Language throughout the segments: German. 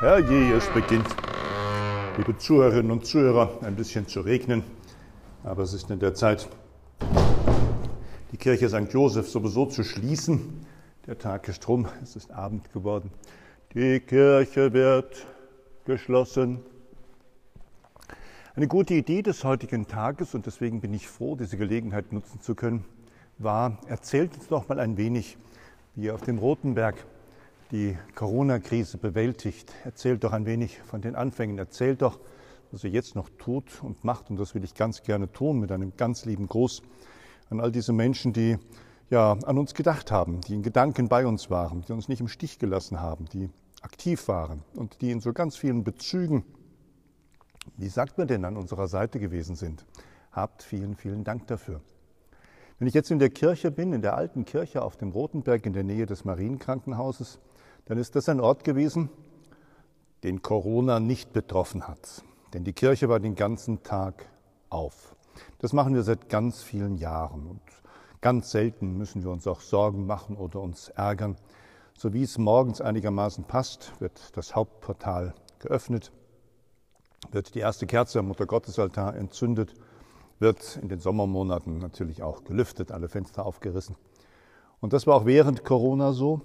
Herrje, es beginnt, liebe Zuhörerinnen und Zuhörer, ein bisschen zu regnen. Aber es ist in der Zeit, die Kirche St. Joseph sowieso zu schließen. Der Tag ist rum, es ist Abend geworden. Die Kirche wird geschlossen. Eine gute Idee des heutigen Tages, und deswegen bin ich froh, diese Gelegenheit nutzen zu können, war, erzählt uns doch mal ein wenig, wie ihr auf dem Rotenberg die Corona-Krise bewältigt. Erzählt doch ein wenig von den Anfängen. Erzählt doch, was ihr jetzt noch tut und macht. Und das will ich ganz gerne tun mit einem ganz lieben Gruß an all diese Menschen, die ja an uns gedacht haben, die in Gedanken bei uns waren, die uns nicht im Stich gelassen haben, die aktiv waren und die in so ganz vielen Bezügen, wie sagt man denn, an unserer Seite gewesen sind. Habt vielen, vielen Dank dafür. Wenn ich jetzt in der Kirche bin, in der alten Kirche auf dem Rotenberg in der Nähe des Marienkrankenhauses, dann ist das ein Ort gewesen, den Corona nicht betroffen hat. Denn die Kirche war den ganzen Tag auf. Das machen wir seit ganz vielen Jahren und ganz selten müssen wir uns auch Sorgen machen oder uns ärgern. So wie es morgens einigermaßen passt, wird das Hauptportal geöffnet, wird die erste Kerze am Muttergottesaltar entzündet, wird in den Sommermonaten natürlich auch gelüftet, alle Fenster aufgerissen. Und das war auch während Corona so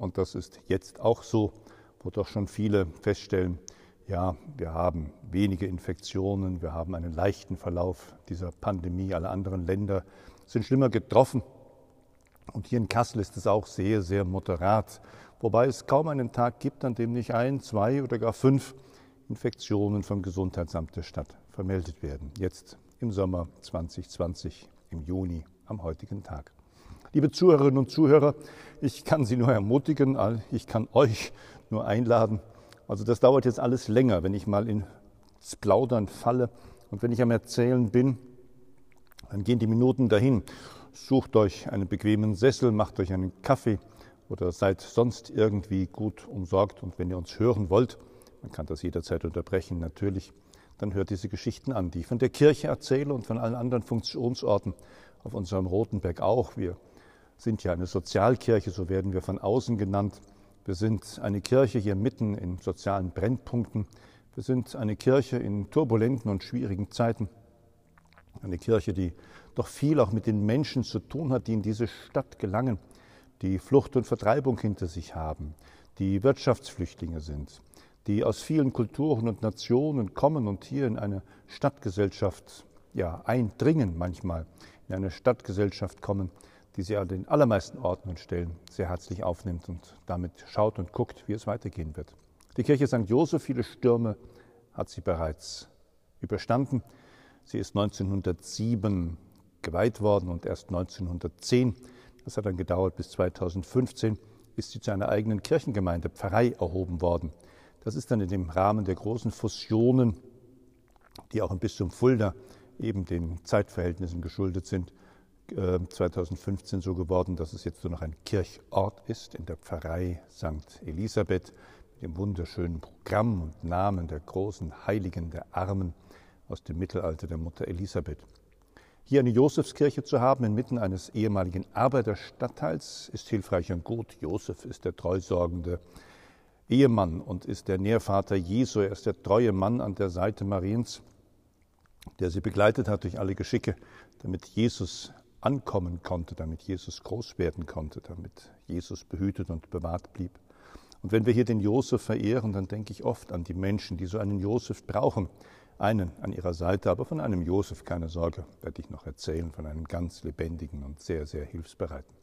und das ist jetzt auch so, wo doch schon viele feststellen, ja, wir haben wenige Infektionen, wir haben einen leichten Verlauf dieser Pandemie, alle anderen Länder sind schlimmer getroffen. Und hier in Kassel ist es auch sehr, sehr moderat, wobei es kaum einen Tag gibt, an dem nicht ein, zwei oder gar fünf Infektionen vom Gesundheitsamt der Stadt vermeldet werden. Jetzt im Sommer 2020, im Juni, am heutigen Tag. Liebe Zuhörerinnen und Zuhörer, ich kann Sie nur ermutigen, ich kann euch nur einladen. Also das dauert jetzt alles länger, wenn ich mal ins Plaudern falle und wenn ich am Erzählen bin, dann gehen die Minuten dahin. Sucht euch einen bequemen Sessel, macht euch einen Kaffee oder seid sonst irgendwie gut umsorgt. Und wenn ihr uns hören wollt, man kann das jederzeit unterbrechen, natürlich, dann hört diese Geschichten an, die ich von der Kirche erzähle und von allen anderen Funktionsorten auf unserem Rotenberg auch. Wir sind ja eine Sozialkirche, so werden wir von außen genannt. Wir sind eine Kirche hier mitten in sozialen Brennpunkten. Wir sind eine Kirche in turbulenten und schwierigen Zeiten. Eine Kirche, die doch viel auch mit den Menschen zu tun hat, die in diese Stadt gelangen, die Flucht und Vertreibung hinter sich haben, die Wirtschaftsflüchtlinge sind, die aus vielen Kulturen und Nationen kommen und hier in eine Stadtgesellschaft ja, eindringen manchmal, in eine Stadtgesellschaft kommen, die sie an den allermeisten Orten und Stellen sehr herzlich aufnimmt und damit schaut und guckt, wie es weitergehen wird. Die Kirche St. Joseph, viele Stürme hat sie bereits überstanden. Sie ist 1907 geweiht worden und erst 1910, das hat dann gedauert bis 2015, ist sie zu einer eigenen Kirchengemeinde, Pfarrei, erhoben worden. Das ist dann in dem Rahmen der großen Fusionen, die auch im Bistum Fulda eben den Zeitverhältnissen geschuldet sind, 2015 äh, so geworden, dass es jetzt nur noch ein Kirchort ist in der Pfarrei St. Elisabeth mit dem wunderschönen Programm und Namen der großen Heiligen der Armen aus dem Mittelalter der Mutter Elisabeth. Hier eine Josefskirche zu haben inmitten eines ehemaligen Arbeiterstadtteils ist hilfreich und gut. Josef ist der treusorgende Ehemann und ist der Nährvater Jesu. Er ist der treue Mann an der Seite Mariens, der sie begleitet hat durch alle Geschicke, damit Jesus ankommen konnte, damit Jesus groß werden konnte, damit Jesus behütet und bewahrt blieb. Und wenn wir hier den Josef verehren, dann denke ich oft an die Menschen, die so einen Josef brauchen. Einen an ihrer Seite, aber von einem Josef, keine Sorge, werde ich noch erzählen, von einem ganz lebendigen und sehr, sehr hilfsbereiten.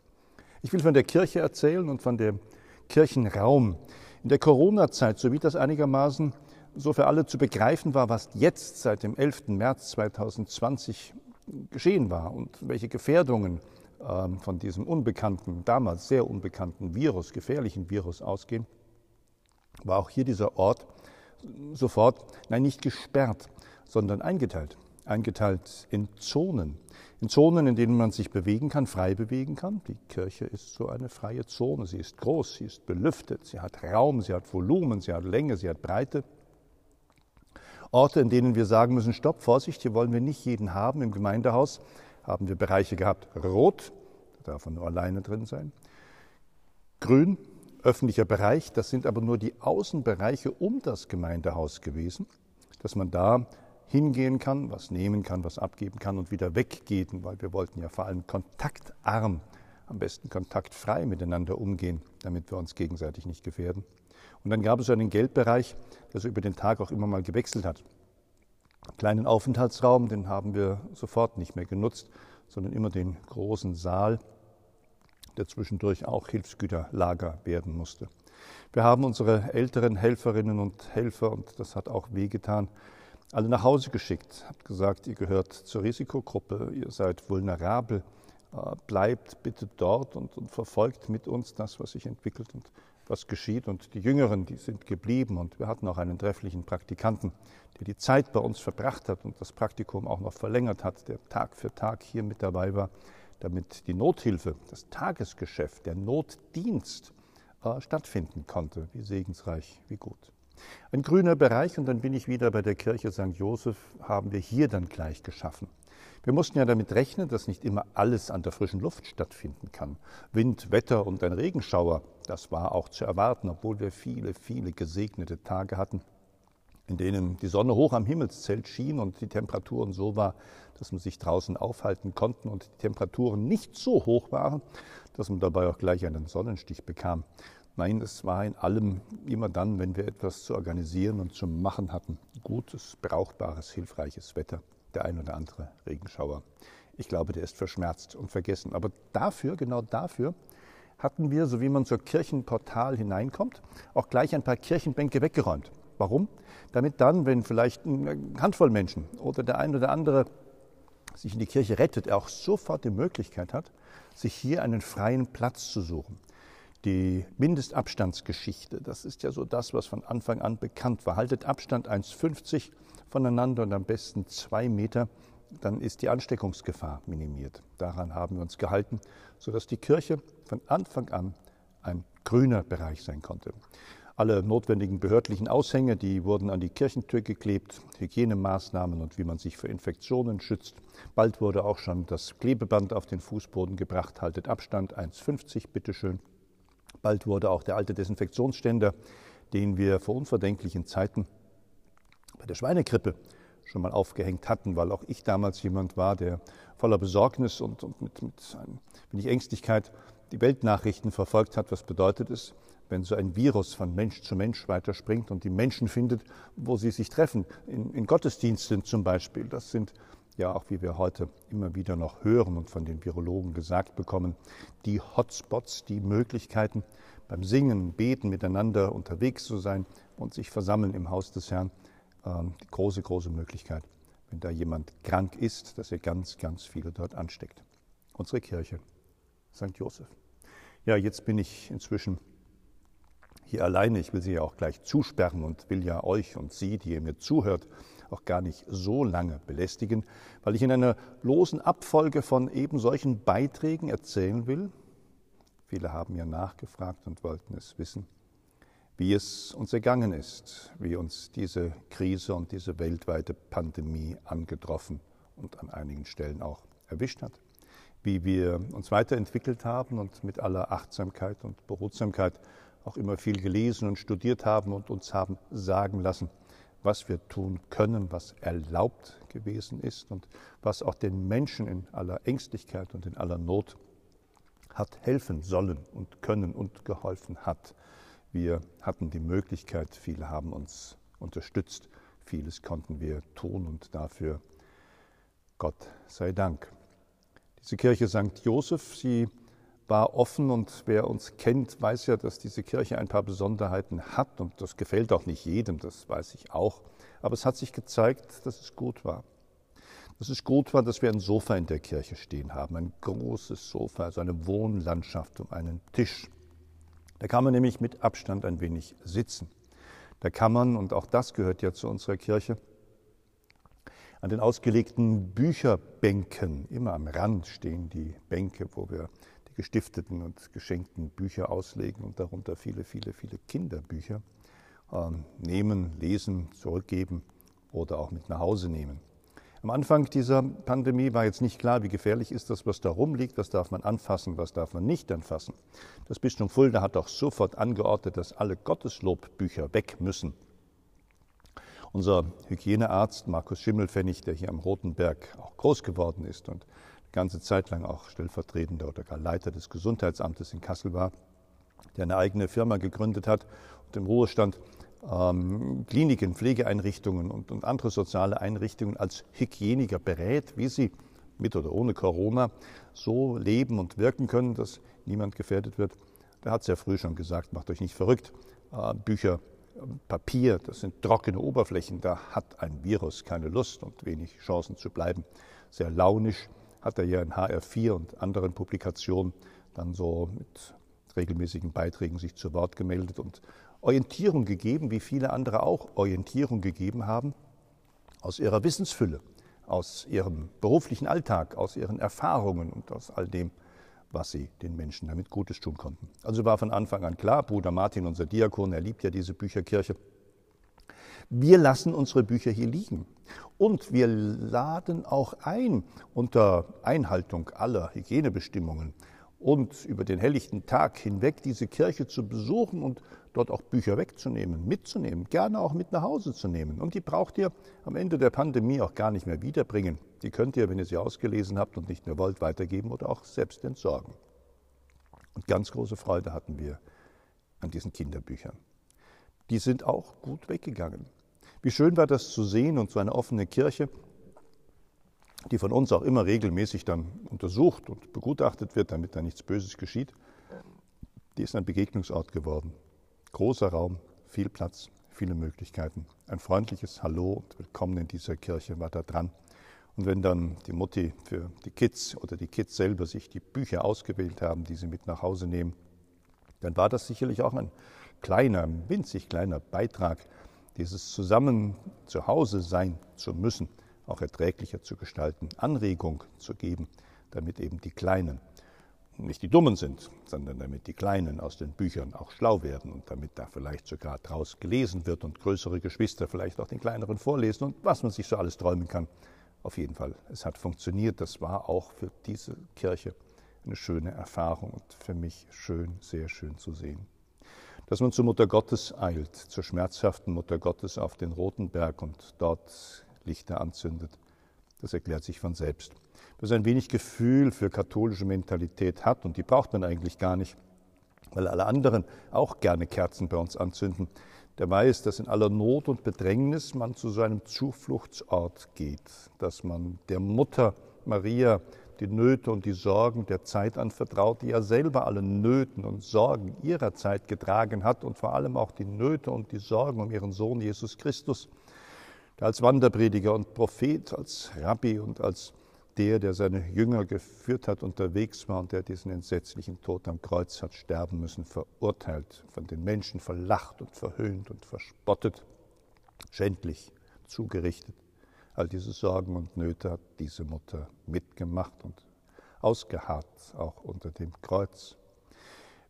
Ich will von der Kirche erzählen und von dem Kirchenraum. In der Corona-Zeit, so wie das einigermaßen so für alle zu begreifen war, was jetzt seit dem 11. März 2020 geschehen war und welche Gefährdungen ähm, von diesem unbekannten, damals sehr unbekannten Virus, gefährlichen Virus ausgehen, war auch hier dieser Ort sofort, nein, nicht gesperrt, sondern eingeteilt. Eingeteilt in Zonen. In Zonen, in denen man sich bewegen kann, frei bewegen kann. Die Kirche ist so eine freie Zone. Sie ist groß, sie ist belüftet, sie hat Raum, sie hat Volumen, sie hat Länge, sie hat Breite. Orte, in denen wir sagen müssen, stopp, Vorsicht, hier wollen wir nicht jeden haben. Im Gemeindehaus haben wir Bereiche gehabt, rot, da darf man nur alleine drin sein, grün, öffentlicher Bereich. Das sind aber nur die Außenbereiche um das Gemeindehaus gewesen, dass man da hingehen kann, was nehmen kann, was abgeben kann und wieder weggeht, weil wir wollten ja vor allem kontaktarm, am besten kontaktfrei miteinander umgehen, damit wir uns gegenseitig nicht gefährden. Und dann gab es einen Geldbereich, der so über den Tag auch immer mal gewechselt hat. Einen kleinen Aufenthaltsraum, den haben wir sofort nicht mehr genutzt, sondern immer den großen Saal, der zwischendurch auch Hilfsgüterlager werden musste. Wir haben unsere älteren Helferinnen und Helfer, und das hat auch wehgetan, alle nach Hause geschickt, habt gesagt, ihr gehört zur Risikogruppe, ihr seid vulnerabel, bleibt bitte dort und, und, verfolgt mit uns das, was sich entwickelt und was geschieht. Und die Jüngeren, die sind geblieben und wir hatten auch einen trefflichen Praktikanten, der die Zeit bei uns verbracht hat und das Praktikum auch noch verlängert hat, der Tag für Tag hier mit dabei war, damit die Nothilfe, das Tagesgeschäft, der Notdienst äh, stattfinden konnte. Wie segensreich, wie gut. Ein grüner Bereich und dann bin ich wieder bei der Kirche St. Joseph, haben wir hier dann gleich geschaffen. Wir mussten ja damit rechnen, dass nicht immer alles an der frischen Luft stattfinden kann. Wind, Wetter und ein Regenschauer, das war auch zu erwarten, obwohl wir viele, viele gesegnete Tage hatten, in denen die Sonne hoch am Himmelszelt schien und die Temperaturen so war, dass man sich draußen aufhalten konnte und die Temperaturen nicht so hoch waren, dass man dabei auch gleich einen Sonnenstich bekam. Nein, es war in allem immer dann, wenn wir etwas zu organisieren und zu machen hatten, gutes, brauchbares, hilfreiches Wetter. Der ein oder andere Regenschauer. Ich glaube, der ist verschmerzt und vergessen. Aber dafür, genau dafür, hatten wir, so wie man zur Kirchenportal hineinkommt, auch gleich ein paar Kirchenbänke weggeräumt. Warum? Damit dann, wenn vielleicht eine Handvoll Menschen oder der ein oder andere sich in die Kirche rettet, er auch sofort die Möglichkeit hat, sich hier einen freien Platz zu suchen die Mindestabstandsgeschichte. Das ist ja so das, was von Anfang an bekannt war. Haltet Abstand 1,50 voneinander und am besten zwei Meter, dann ist die Ansteckungsgefahr minimiert. Daran haben wir uns gehalten, sodass die Kirche von Anfang an ein grüner Bereich sein konnte. Alle notwendigen behördlichen Aushänge, die wurden an die Kirchentür geklebt, Hygienemaßnahmen und wie man sich vor Infektionen schützt. Bald wurde auch schon das Klebeband auf den Fußboden gebracht, haltet Abstand 1,50, bitteschön. Bald wurde auch der alte Desinfektionsständer, den wir vor unverdenklichen Zeiten bei der Schweinegrippe schon mal aufgehängt hatten, weil auch ich damals jemand war, der voller Besorgnis und, und mit, mit ein wenig Ängstlichkeit die Weltnachrichten verfolgt hat. Was bedeutet es, wenn so ein Virus von Mensch zu Mensch weiterspringt und die Menschen findet, wo sie sich treffen, in, in Gottesdiensten zum Beispiel. Das sind ja auch wie wir heute immer wieder noch hören und von den Virologen gesagt bekommen, die Hotspots, die Möglichkeiten beim Singen, Beten miteinander unterwegs zu sein und sich versammeln im Haus des Herrn, ähm, die große, große Möglichkeit, wenn da jemand krank ist, dass er ganz, ganz viele dort ansteckt. Unsere Kirche, St. Josef. Ja, jetzt bin ich inzwischen hier alleine. Ich will Sie ja auch gleich zusperren und will ja euch und Sie, die ihr mir zuhört, auch gar nicht so lange belästigen, weil ich in einer losen Abfolge von eben solchen Beiträgen erzählen will. Viele haben ja nachgefragt und wollten es wissen, wie es uns ergangen ist, wie uns diese Krise und diese weltweite Pandemie angetroffen und an einigen Stellen auch erwischt hat, wie wir uns weiterentwickelt haben und mit aller Achtsamkeit und Behutsamkeit auch immer viel gelesen und studiert haben und uns haben sagen lassen, was wir tun können, was erlaubt gewesen ist und was auch den Menschen in aller Ängstlichkeit und in aller Not hat helfen sollen und können und geholfen hat. Wir hatten die Möglichkeit, viele haben uns unterstützt, vieles konnten wir tun und dafür Gott sei Dank. Diese Kirche St. Joseph, sie war offen und wer uns kennt, weiß ja, dass diese Kirche ein paar Besonderheiten hat und das gefällt auch nicht jedem, das weiß ich auch. Aber es hat sich gezeigt, dass es gut war. Dass es gut war, dass wir ein Sofa in der Kirche stehen haben, ein großes Sofa, also eine Wohnlandschaft um einen Tisch. Da kann man nämlich mit Abstand ein wenig sitzen. Da kann man, und auch das gehört ja zu unserer Kirche, an den ausgelegten Bücherbänken, immer am Rand stehen die Bänke, wo wir gestifteten und geschenkten Bücher auslegen und darunter viele, viele, viele Kinderbücher ähm, nehmen, lesen, zurückgeben oder auch mit nach Hause nehmen. Am Anfang dieser Pandemie war jetzt nicht klar, wie gefährlich ist das, was da rumliegt, was darf man anfassen, was darf man nicht anfassen. Das Bistum Fulda hat auch sofort angeordnet, dass alle Gotteslobbücher weg müssen. Unser Hygienearzt Markus Schimmelfennig, der hier am Rotenberg auch groß geworden ist und ganze Zeit lang auch stellvertretender oder gar Leiter des Gesundheitsamtes in Kassel war, der eine eigene Firma gegründet hat und im Ruhestand ähm, Kliniken, Pflegeeinrichtungen und, und andere soziale Einrichtungen als Hygieniker berät, wie sie mit oder ohne Corona so leben und wirken können, dass niemand gefährdet wird. Der hat sehr früh schon gesagt, macht euch nicht verrückt. Äh, Bücher, Papier, das sind trockene Oberflächen, da hat ein Virus keine Lust und wenig Chancen zu bleiben. Sehr launisch hat er ja in HR4 und anderen Publikationen dann so mit regelmäßigen Beiträgen sich zu Wort gemeldet und Orientierung gegeben, wie viele andere auch Orientierung gegeben haben, aus ihrer Wissensfülle, aus ihrem beruflichen Alltag, aus ihren Erfahrungen und aus all dem, was sie den Menschen damit Gutes tun konnten. Also war von Anfang an klar, Bruder Martin, unser Diakon, er liebt ja diese Bücherkirche, wir lassen unsere Bücher hier liegen. Und wir laden auch ein, unter Einhaltung aller Hygienebestimmungen und über den helllichten Tag hinweg diese Kirche zu besuchen und dort auch Bücher wegzunehmen, mitzunehmen, gerne auch mit nach Hause zu nehmen. Und die braucht ihr am Ende der Pandemie auch gar nicht mehr wiederbringen. Die könnt ihr, wenn ihr sie ausgelesen habt und nicht mehr wollt, weitergeben oder auch selbst entsorgen. Und ganz große Freude hatten wir an diesen Kinderbüchern. Die sind auch gut weggegangen. Wie schön war das zu sehen und so eine offene Kirche, die von uns auch immer regelmäßig dann untersucht und begutachtet wird, damit da nichts Böses geschieht, die ist ein Begegnungsort geworden. Großer Raum, viel Platz, viele Möglichkeiten. Ein freundliches Hallo und Willkommen in dieser Kirche war da dran. Und wenn dann die Mutti für die Kids oder die Kids selber sich die Bücher ausgewählt haben, die sie mit nach Hause nehmen, dann war das sicherlich auch ein kleiner, winzig kleiner Beitrag, dieses Zusammen zu Hause sein zu müssen, auch erträglicher zu gestalten, Anregung zu geben, damit eben die Kleinen nicht die Dummen sind, sondern damit die Kleinen aus den Büchern auch schlau werden und damit da vielleicht sogar draus gelesen wird und größere Geschwister vielleicht auch den kleineren vorlesen und was man sich so alles träumen kann. Auf jeden Fall, es hat funktioniert. Das war auch für diese Kirche eine schöne Erfahrung und für mich schön, sehr schön zu sehen. Dass man zur Mutter Gottes eilt, zur schmerzhaften Mutter Gottes auf den Roten Berg und dort Lichter anzündet. Das erklärt sich von selbst. Wer so ein wenig Gefühl für katholische Mentalität hat, und die braucht man eigentlich gar nicht, weil alle anderen auch gerne Kerzen bei uns anzünden, der weiß, dass in aller Not und Bedrängnis man zu so einem Zufluchtsort geht, dass man der Mutter Maria die Nöte und die Sorgen der Zeit anvertraut, die ja selber alle Nöten und Sorgen ihrer Zeit getragen hat und vor allem auch die Nöte und die Sorgen um ihren Sohn Jesus Christus der als Wanderprediger und Prophet, als Rabbi und als der, der seine Jünger geführt hat, unterwegs war und der diesen entsetzlichen Tod am Kreuz hat sterben müssen, verurteilt, von den Menschen verlacht und verhöhnt und verspottet, schändlich zugerichtet. All diese Sorgen und Nöte hat diese Mutter mitgemacht und ausgeharrt, auch unter dem Kreuz.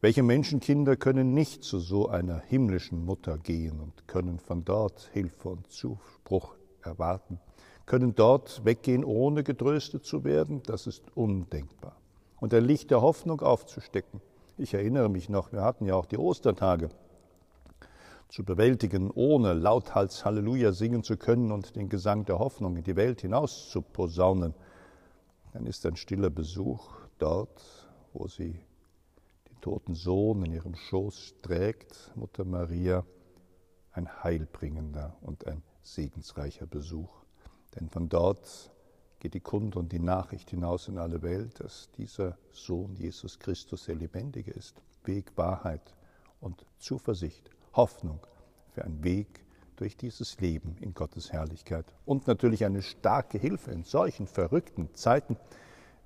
Welche Menschenkinder können nicht zu so einer himmlischen Mutter gehen und können von dort Hilfe und Zuspruch erwarten, können dort weggehen, ohne getröstet zu werden? Das ist undenkbar. Und ein Licht der Hoffnung aufzustecken. Ich erinnere mich noch, wir hatten ja auch die Ostertage zu bewältigen, ohne lauthals Halleluja singen zu können und den Gesang der Hoffnung in die Welt hinaus zu posaunen. Dann ist ein stiller Besuch dort, wo sie toten Sohn in ihrem Schoß trägt, Mutter Maria, ein heilbringender und ein segensreicher Besuch. Denn von dort geht die Kunde und die Nachricht hinaus in alle Welt, dass dieser Sohn Jesus Christus der Lebendige ist. Weg, Wahrheit und Zuversicht, Hoffnung für einen Weg durch dieses Leben in Gottes Herrlichkeit. Und natürlich eine starke Hilfe in solchen verrückten Zeiten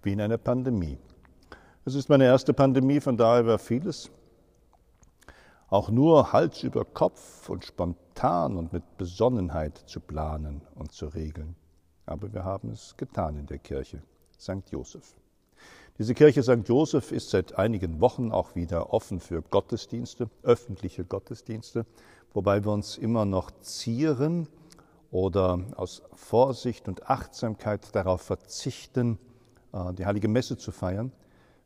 wie in einer Pandemie. Es ist meine erste Pandemie, von daher war vieles auch nur Hals über Kopf und spontan und mit Besonnenheit zu planen und zu regeln. Aber wir haben es getan in der Kirche St. Joseph. Diese Kirche St. Joseph ist seit einigen Wochen auch wieder offen für Gottesdienste, öffentliche Gottesdienste, wobei wir uns immer noch zieren, oder aus Vorsicht und Achtsamkeit darauf verzichten, äh, die heilige Messe zu feiern.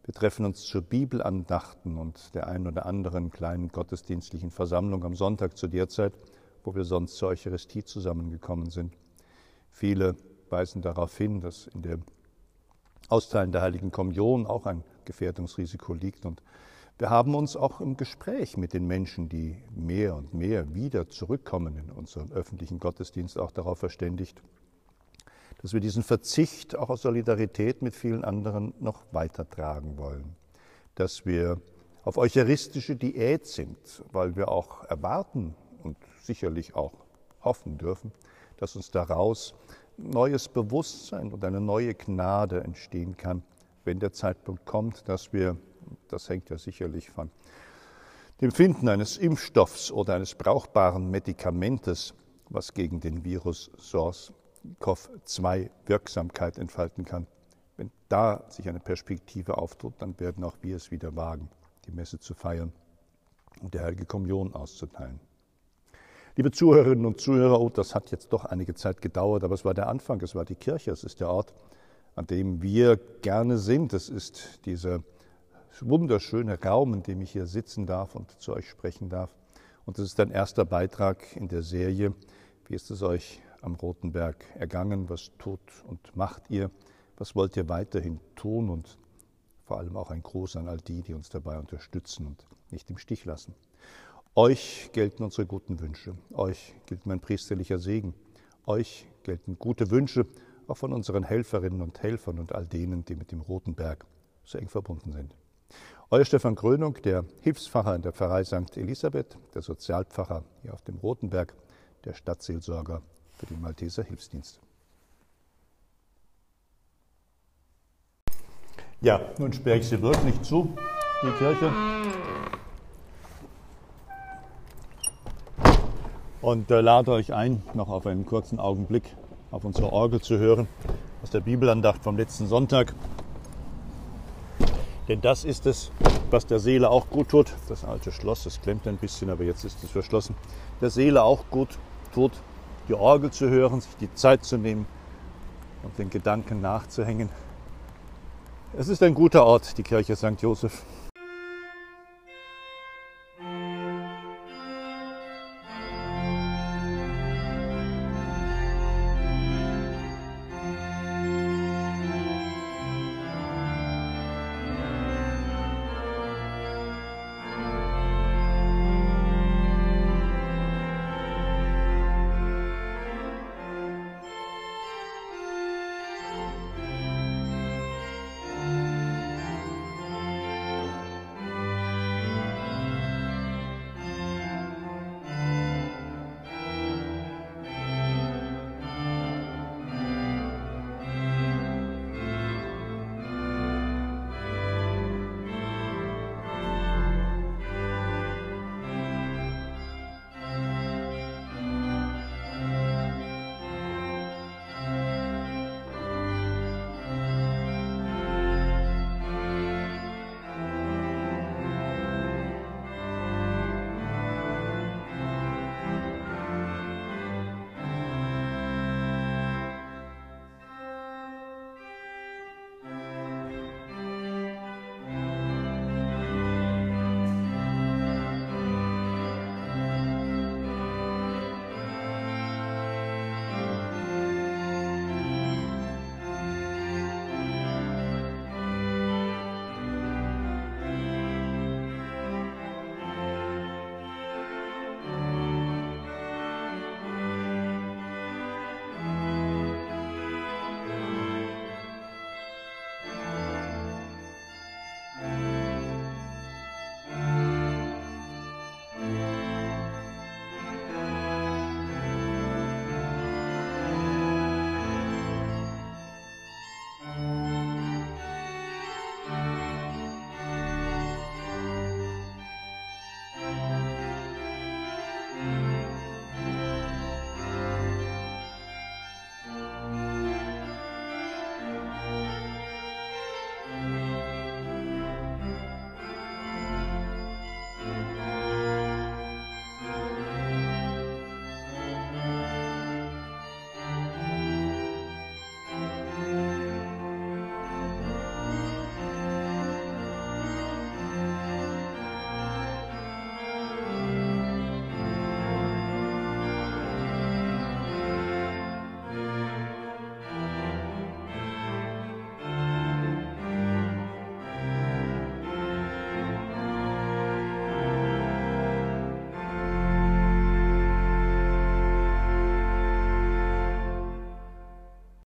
Wir treffen uns zur Bibelandachten und der einen oder anderen kleinen gottesdienstlichen Versammlung am Sonntag zu der Zeit, wo wir sonst zur Eucharistie zusammengekommen sind. Viele weisen darauf hin, dass in dem Austeilen der Heiligen Kommunion auch ein Gefährdungsrisiko liegt. Und wir haben uns auch im Gespräch mit den Menschen, die mehr und mehr wieder zurückkommen in unseren öffentlichen Gottesdienst, auch darauf verständigt, dass wir diesen Verzicht auch aus Solidarität mit vielen anderen noch weitertragen wollen. Dass wir auf eucharistische Diät sind, weil wir auch erwarten und sicherlich auch hoffen dürfen, dass uns daraus neues Bewusstsein und eine neue Gnade entstehen kann, wenn der Zeitpunkt kommt, dass wir, das hängt ja sicherlich von dem Finden eines Impfstoffs oder eines brauchbaren Medikamentes, was gegen den Virus SARS-CoV-2 Wirksamkeit entfalten kann. Wenn da sich eine Perspektive auftut, dann werden auch wir es wieder wagen, die Messe zu feiern und die Heilige Kommunion auszuteilen. Liebe Zuhörerinnen und Zuhörer, oh, das hat jetzt doch einige Zeit gedauert, aber es war der Anfang, es war die Kirche, es ist der Ort, an dem wir gerne sind. Es ist dieser wunderschöne Raum, in dem ich hier sitzen darf und zu euch sprechen darf. Und es ist ein erster Beitrag in der Serie. Wie ist es euch am Roten Berg ergangen? Was tut und macht ihr? Was wollt ihr weiterhin tun? Und vor allem auch ein Gruß an all die, die uns dabei unterstützen und nicht im Stich lassen. Euch gelten unsere guten Wünsche, euch gilt mein priesterlicher Segen, euch gelten gute Wünsche auch von unseren Helferinnen und Helfern und all denen, die mit dem Roten Berg so eng verbunden sind. Euer Stefan Krönung, der Hilfspfarrer in der Pfarrei St. Elisabeth, der Sozialpfarrer hier auf dem Roten Berg, der Stadtseelsorger für den Malteser Hilfsdienst. Ja, nun sperre ich sie wirklich zu, die Kirche. Und äh, lade euch ein, noch auf einen kurzen Augenblick auf unsere Orgel zu hören aus der Bibelandacht vom letzten Sonntag. Denn das ist es, was der Seele auch gut tut. Das alte Schloss, das klemmt ein bisschen, aber jetzt ist es verschlossen. Der Seele auch gut tut, die Orgel zu hören, sich die Zeit zu nehmen und den Gedanken nachzuhängen. Es ist ein guter Ort, die Kirche St. Joseph.